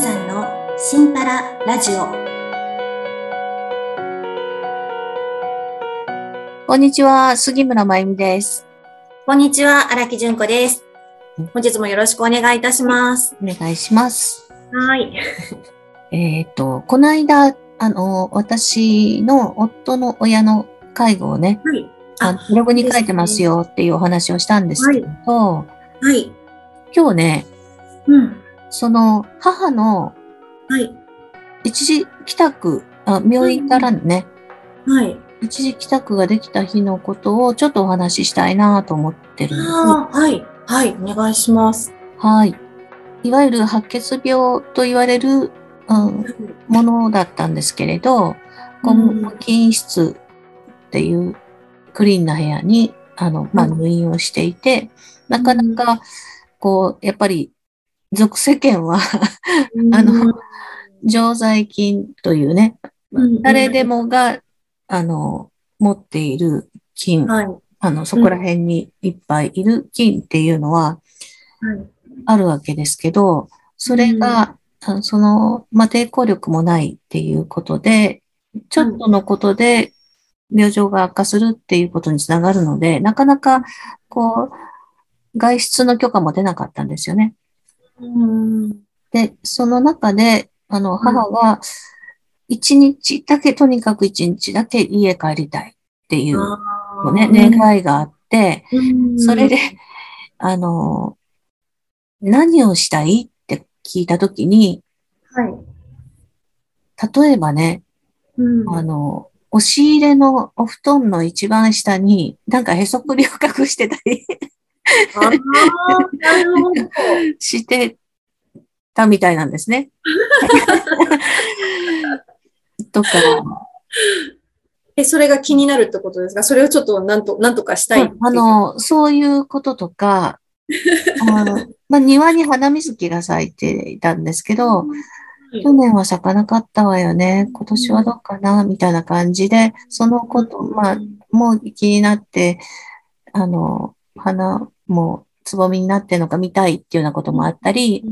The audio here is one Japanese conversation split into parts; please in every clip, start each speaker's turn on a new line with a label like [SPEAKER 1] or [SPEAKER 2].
[SPEAKER 1] さんのシンパララジオ。
[SPEAKER 2] こんにちは、杉村真由美です。
[SPEAKER 1] こんにちは、荒木純子です。本日もよろしくお願いいたします。
[SPEAKER 2] お願いします。
[SPEAKER 1] はい。
[SPEAKER 2] えっ、と、この間、あの、私の夫の親の介護をね、
[SPEAKER 1] はい。
[SPEAKER 2] あブログに書いてますよっていうお話をしたんですけど、
[SPEAKER 1] はい。
[SPEAKER 2] 今日ね、
[SPEAKER 1] うん。
[SPEAKER 2] その母の
[SPEAKER 1] はい。
[SPEAKER 2] 一時帰宅、あ病院からね、
[SPEAKER 1] はい。
[SPEAKER 2] 一時帰宅ができた日のことをちょっとお話ししたいなと思ってるんです。
[SPEAKER 1] はい。はい。お願いします。
[SPEAKER 2] はい。いわゆる白血病と言われる、うん、ものだったんですけれど、こう
[SPEAKER 1] うん
[SPEAKER 2] 無菌室っていうクリーンな部屋に、あの、まあ、
[SPEAKER 1] うん
[SPEAKER 2] 入院をしていて、なかなか、こう、やっぱり、俗世間は、あの常在菌というね、
[SPEAKER 1] うん
[SPEAKER 2] 誰でもが、あの、持っている菌、
[SPEAKER 1] はい。は
[SPEAKER 2] あの、そこら辺にいっぱいいる菌っていうのは、
[SPEAKER 1] い。
[SPEAKER 2] あるわけですけど、それが、その、まあ、抵抗力もないっていうことで、ちょっとのことで病状が悪化するっていうことにつながるので、なかなか、こう、外出の許可も出なかったんですよね。
[SPEAKER 1] うん。
[SPEAKER 2] で、その中で、あの、母が、一日だけ、とにかく一日だけ家帰りたいっていう、ね、願いがあって、それで、あの、何をしたいって聞いたときに、
[SPEAKER 1] はい。
[SPEAKER 2] 例えばね、
[SPEAKER 1] うん
[SPEAKER 2] あの、押し入れのお布団の一番下に、なんかへそくりを隠してたり。してたみたいなんですね。とか、
[SPEAKER 1] え、それが気になるってことですか？それをちょっとなんと、なんとかしたいう。
[SPEAKER 2] あの、そういうこととか、あのまあ、庭に花水木が咲いていたんですけど、
[SPEAKER 1] い
[SPEAKER 2] 去年は咲かなかったわよね。今年はどうかなみたいな感じで、そのこと、まあ、もう気になって、あの、花もつぼみになってるのか見たいっていうようなこともあったり、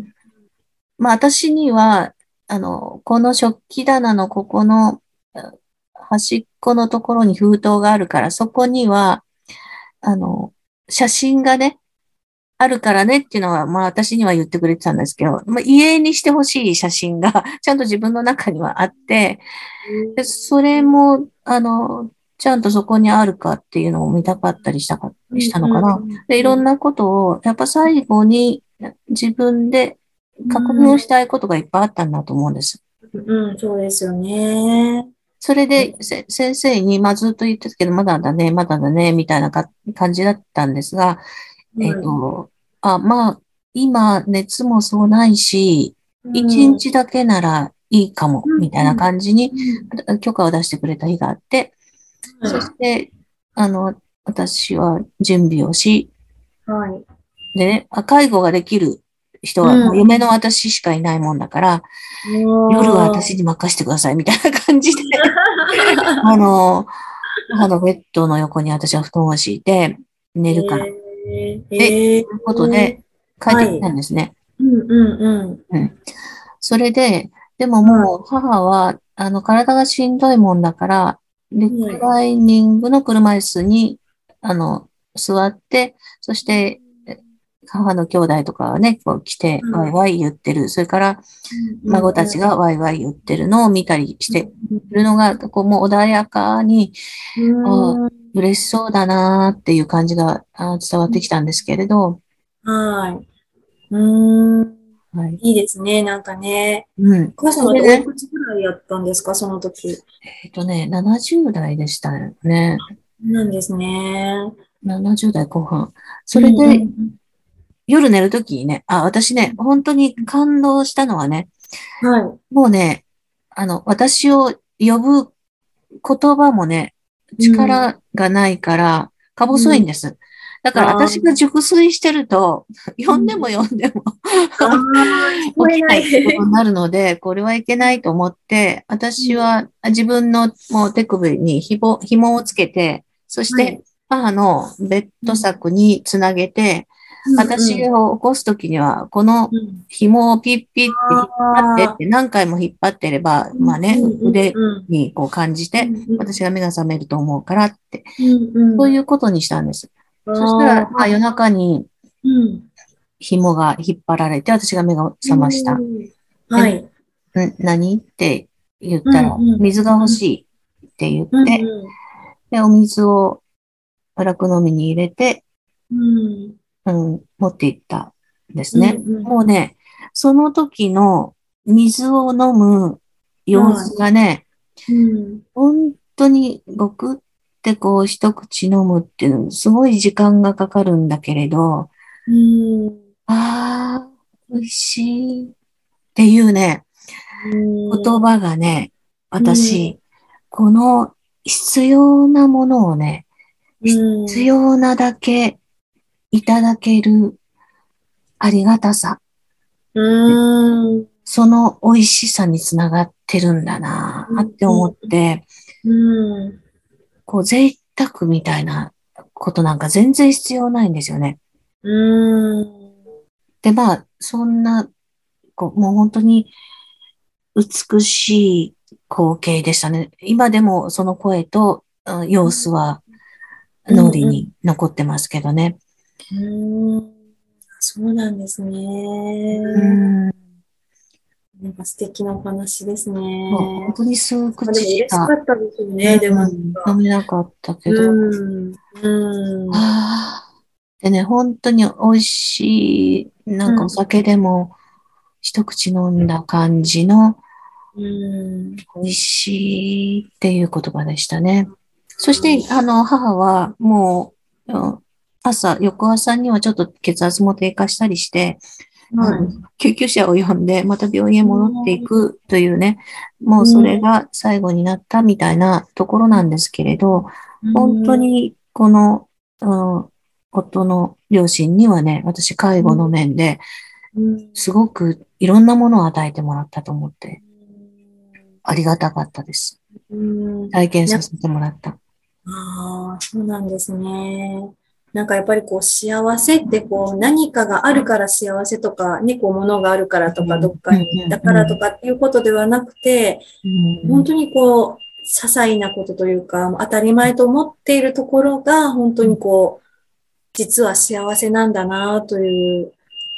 [SPEAKER 2] まあ私には、あの、この食器棚のここのあ端っこのところに封筒があるから、そこには、あの、写真がね、あるからねっていうのは、まあ私には言ってくれてたんですけど、まあ、家にしてほしい写真が ちゃんと自分の中にはあって、でそれも、あの、ちゃんとそこにあるかっていうのを見たかったりしたか、したのかな。で、いろん
[SPEAKER 1] な、
[SPEAKER 2] なことを、やっぱ最後に自分で確認をしたいことがいっぱいあったんだと思うんです。
[SPEAKER 1] うん、そうですよね。
[SPEAKER 2] それで、せ先生に、まあずっと言ってたけど、まだだね、まだだね、みたいなか感じだったんですが、えっ、と、あ、まあ、今、熱もそうないし、一日だけならいいかも、
[SPEAKER 1] うん
[SPEAKER 2] みたいな感じに許可を出してくれた日があって、
[SPEAKER 1] うん
[SPEAKER 2] そして、あの、私は準備をし、
[SPEAKER 1] はい。
[SPEAKER 2] でね、あ介護ができる人は、
[SPEAKER 1] うん。
[SPEAKER 2] もう嫁の私しかいないもんだから、夜は私に任せてください、みたいな感じで、あの、母のベッドの横に私は布団を敷いて寝るから、と
[SPEAKER 1] えー、
[SPEAKER 2] い
[SPEAKER 1] え
[SPEAKER 2] うことで帰ってきたんですね。
[SPEAKER 1] うんうん。うん。
[SPEAKER 2] それで、でももう母は、あの、体がしんどいもんだから、リクライニングの車椅子に、あの、座って、そして、え母の兄弟とかがね、こう来て、
[SPEAKER 1] うん
[SPEAKER 2] ワイワイ言ってる。それから、孫たちがワイワイ言ってるのを見たりしてるのが、こう、もう穏やかに、
[SPEAKER 1] うん、
[SPEAKER 2] 嬉しそうだなーっていう感じが伝わってきたんですけれど、
[SPEAKER 1] はい。うん。
[SPEAKER 2] はい。
[SPEAKER 1] いいですね、なんかね。
[SPEAKER 2] うん。
[SPEAKER 1] お母様っておいくつぐらいやったんですか、その時？
[SPEAKER 2] えっとね、70代でしたよね。
[SPEAKER 1] なんですね。
[SPEAKER 2] 70代後半。それで、
[SPEAKER 1] うんうん
[SPEAKER 2] 夜寝るときにね、あ、私ね、本当に感動したのはね、
[SPEAKER 1] うんはい。
[SPEAKER 2] もうね、あの、私を呼ぶ言葉もね、力がないから、か細いんです。だから私が熟睡してると、呼んでも呼んでも起きない。って
[SPEAKER 1] い。
[SPEAKER 2] ことになるので、これはいけないと思って、私は自分のもう手首に紐紐をつけて、そし
[SPEAKER 1] はい。
[SPEAKER 2] て母のベッド柵につなげて、私を起こすときには、この
[SPEAKER 1] うん。
[SPEAKER 2] 紐をピッピッって引っ張ってって何回も引っ張ってれば、まあね、腕
[SPEAKER 1] うん
[SPEAKER 2] にこう感じて、私が目が覚めると思うからって、
[SPEAKER 1] うん。
[SPEAKER 2] そういうことにしたんです。そしたら、まあ、夜中に
[SPEAKER 1] うん。
[SPEAKER 2] 紐が引っ張られて、私が目が覚ました。ん
[SPEAKER 1] うん。はい。
[SPEAKER 2] 何？って言ったら、
[SPEAKER 1] うんうん。
[SPEAKER 2] 水が欲しいって言
[SPEAKER 1] うん
[SPEAKER 2] って、で、お水を楽飲みに入れて、
[SPEAKER 1] うん。
[SPEAKER 2] うん、持って行ったんですね。
[SPEAKER 1] うんうん。
[SPEAKER 2] もうね、その時の水を飲む様子がね、
[SPEAKER 1] うん。
[SPEAKER 2] 本当にごくってこう一口飲むっていうの、すごい時間がかかるんだけれど、
[SPEAKER 1] うん。
[SPEAKER 2] ああ、美味しい。っていうね、言葉がね、私、この必要なものをね、
[SPEAKER 1] うん。
[SPEAKER 2] 必要なだけいただけるありがたさ、
[SPEAKER 1] うん。
[SPEAKER 2] その美味しさにつながってるんだなって思って、
[SPEAKER 1] うん
[SPEAKER 2] こう贅沢みたいなことなんか全然必要ないんですよね。
[SPEAKER 1] うん
[SPEAKER 2] で、まあ、そんな、こう、もう本当に美しい光景でしたね。今でもその声とうん様子は脳裏に残ってますけどね。
[SPEAKER 1] うんそうなんですね。
[SPEAKER 2] うん。
[SPEAKER 1] なんか素敵なお話ですね。
[SPEAKER 2] 本当に数
[SPEAKER 1] まあでも
[SPEAKER 2] 口
[SPEAKER 1] 嬉し
[SPEAKER 2] しか
[SPEAKER 1] かったですよね、
[SPEAKER 2] うん
[SPEAKER 1] か。
[SPEAKER 2] 飲めなかったけど。
[SPEAKER 1] うん。うん。
[SPEAKER 2] でね、本当に美味しい、なんかお酒でも一口飲んだ感じの
[SPEAKER 1] うん。
[SPEAKER 2] 美味しいっていう言葉でしたね。そして、あの、母はもう、うん朝、翌朝にはちょっと血圧も低下したりして、救急車を呼んで、また病院へ戻っていくというね、もうそれが最後になったみたいなところなんですけれど、本当にこの、うん、夫の両親にはね、私介護の面で
[SPEAKER 1] うん、
[SPEAKER 2] すごくいろんなものを与えてもらったと思って、ありがたかったです。
[SPEAKER 1] うん。
[SPEAKER 2] 体験させてもらった。
[SPEAKER 1] ああ、そうなんですね。なんかやっぱりこう幸せってこう何かがあるから幸せとか、ね、こう物があるからとか、
[SPEAKER 2] うん
[SPEAKER 1] どっかにだからとかっていうことではなくて、
[SPEAKER 2] うん
[SPEAKER 1] 本当にこう、些細なことというか、当たり前と思っているところが、本当にこう、実は幸せなんだなという。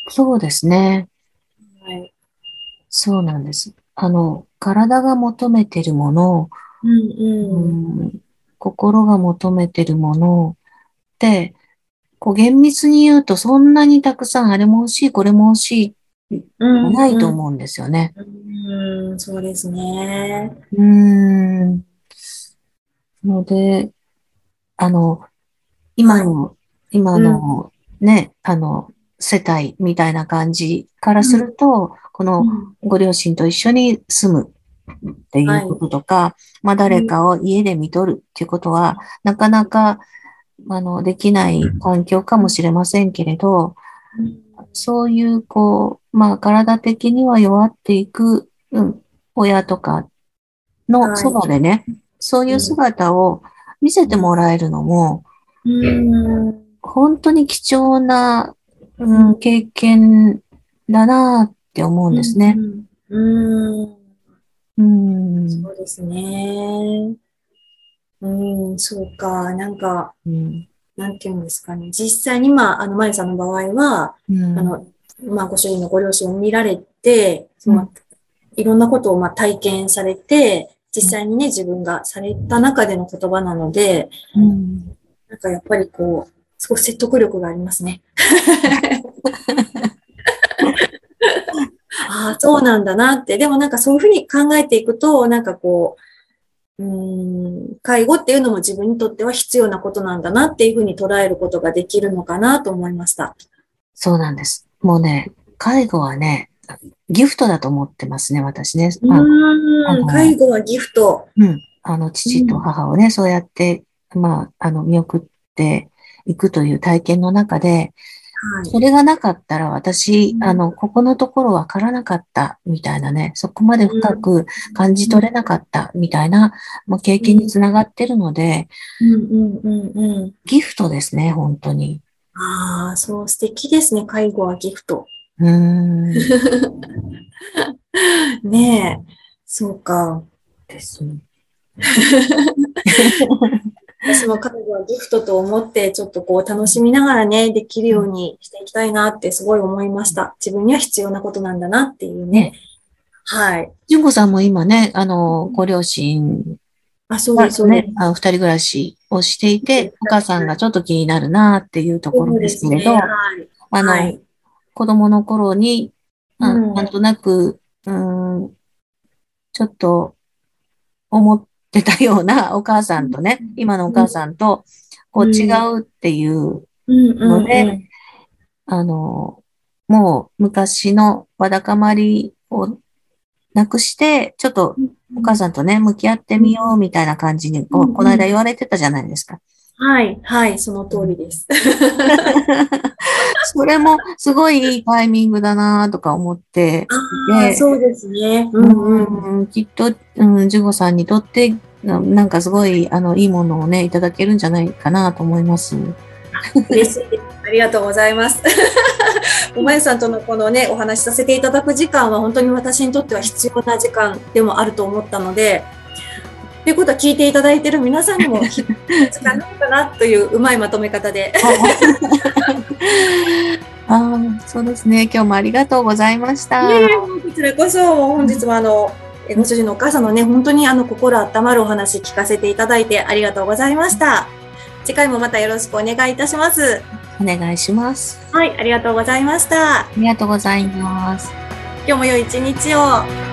[SPEAKER 2] そうですね。
[SPEAKER 1] はい。
[SPEAKER 2] そうなんです。あの、体が求めてるもの、
[SPEAKER 1] うんうん。
[SPEAKER 2] うん心が求めてるものって、こう厳密に言うとそんなにたくさんあれも欲しい、これも欲しい、
[SPEAKER 1] うん
[SPEAKER 2] ないと思うんですよね。
[SPEAKER 1] うん、そうですね。
[SPEAKER 2] うーん。ので、あの、今の、今のね、あの、世帯みたいな感じからすると、このご両親と一緒に住むっていうこととか、まあ誰かを家で見とるっていうことは、なかなか、あの、できない環境かもしれませんけれど、そういう、こう、まあ体的には弱っていく、うん、親とかのそばでね、そういう姿を見せてもらえるのも、
[SPEAKER 1] うん。
[SPEAKER 2] 本当に貴重な、うん、経験だなって思うんですね。
[SPEAKER 1] うん。
[SPEAKER 2] うん。
[SPEAKER 1] そうですね。うん、そうか。なんか、
[SPEAKER 2] うん。
[SPEAKER 1] なんていうんですかね。実際に、まあ、あの、まゆさんの場合は、
[SPEAKER 2] うん
[SPEAKER 1] あの、まあ、ご主人のご両親を見られて、そのいろんなことを、まあ、体験されて、実際にね、自分がされた中での言葉なので、
[SPEAKER 2] うん
[SPEAKER 1] なんかやっぱりこう、少し説得力がありますね。ああ、そうなんだなって。でもなんかそういうふうに考えていくと、なんかこう、介護っていうのも自分にとっては必要なことなんだなっていうふうに捉えることができるのかなと思いました。
[SPEAKER 2] そうなんです。もうね、介護はね、ギフトだと思ってますね、私ね。
[SPEAKER 1] うん、介護はギフト。
[SPEAKER 2] うん。あの、父と母をね、そうやって、まあ、あの、見送っていくという体験の中で、
[SPEAKER 1] はい。
[SPEAKER 2] それがなかったら私
[SPEAKER 1] う、ん
[SPEAKER 2] あの、ここのところわからなかったみたいなね、そこまで深く感じ取れなかったみたいな、もう経験につながってるので、
[SPEAKER 1] うんうんうんうん。
[SPEAKER 2] ギフトですね、本当に。
[SPEAKER 1] ああ、そう、素敵ですね。介護はギフト。
[SPEAKER 2] うーん。
[SPEAKER 1] ねえ。そうか。
[SPEAKER 2] ですね。
[SPEAKER 1] 私も介護はギフトと思って、ちょっとこう楽しみながらね、できるようにしていきたいなってすごい思いました。自分には必要なことなんだなっていうね。はい。
[SPEAKER 2] 純子さんも今ね、あの、ご両親
[SPEAKER 1] あ、そうです、
[SPEAKER 2] ね。、あ二人暮らしをしていて、お母さんがちょっと気になるなっていうところですけれど、
[SPEAKER 1] ねはい。
[SPEAKER 2] あの、
[SPEAKER 1] はい
[SPEAKER 2] 子供の頃に、あ
[SPEAKER 1] うん
[SPEAKER 2] なんとなく、うーん、ちょっと思ってたようなお母さんとね、今のお母さんと、こう
[SPEAKER 1] うん。
[SPEAKER 2] 違うっていう、のであの、もう昔のわだかまりをなくして、ちょっとお母さんとね、向き合ってみようみたいな感じに、ここの間言われてたじゃないですか。
[SPEAKER 1] はい、はい、その通りです。
[SPEAKER 2] それもすごいいいタイミングだなとか思って、
[SPEAKER 1] あそうですね。うんうん。
[SPEAKER 2] うん、きっと、うん、ジュゴさんにとって、ななんかすごい、あの、いいものをね、いただけるんじゃないかなと思います。
[SPEAKER 1] 嬉しいです。ありがとうございます。おまゆさんとのこのね、お話しさせていただく時間は本当に私にとっては必要な時間でもあると思ったので、ということは聞いていただいている皆さんにも 必要なかなといううまいまとめ方で。
[SPEAKER 2] ああ、そうですね。今日もありがとうございました。
[SPEAKER 1] こちらこそ、本日もあの、えご主人のお母さんのね、本当にあの、心温まるお話聞かせていただいてありがとうございました。次回もまたよろしくお願いいたします。
[SPEAKER 2] お願いします。
[SPEAKER 1] はい、ありがとうございました。
[SPEAKER 2] ありがとうございます。
[SPEAKER 1] 今日も良い一日を。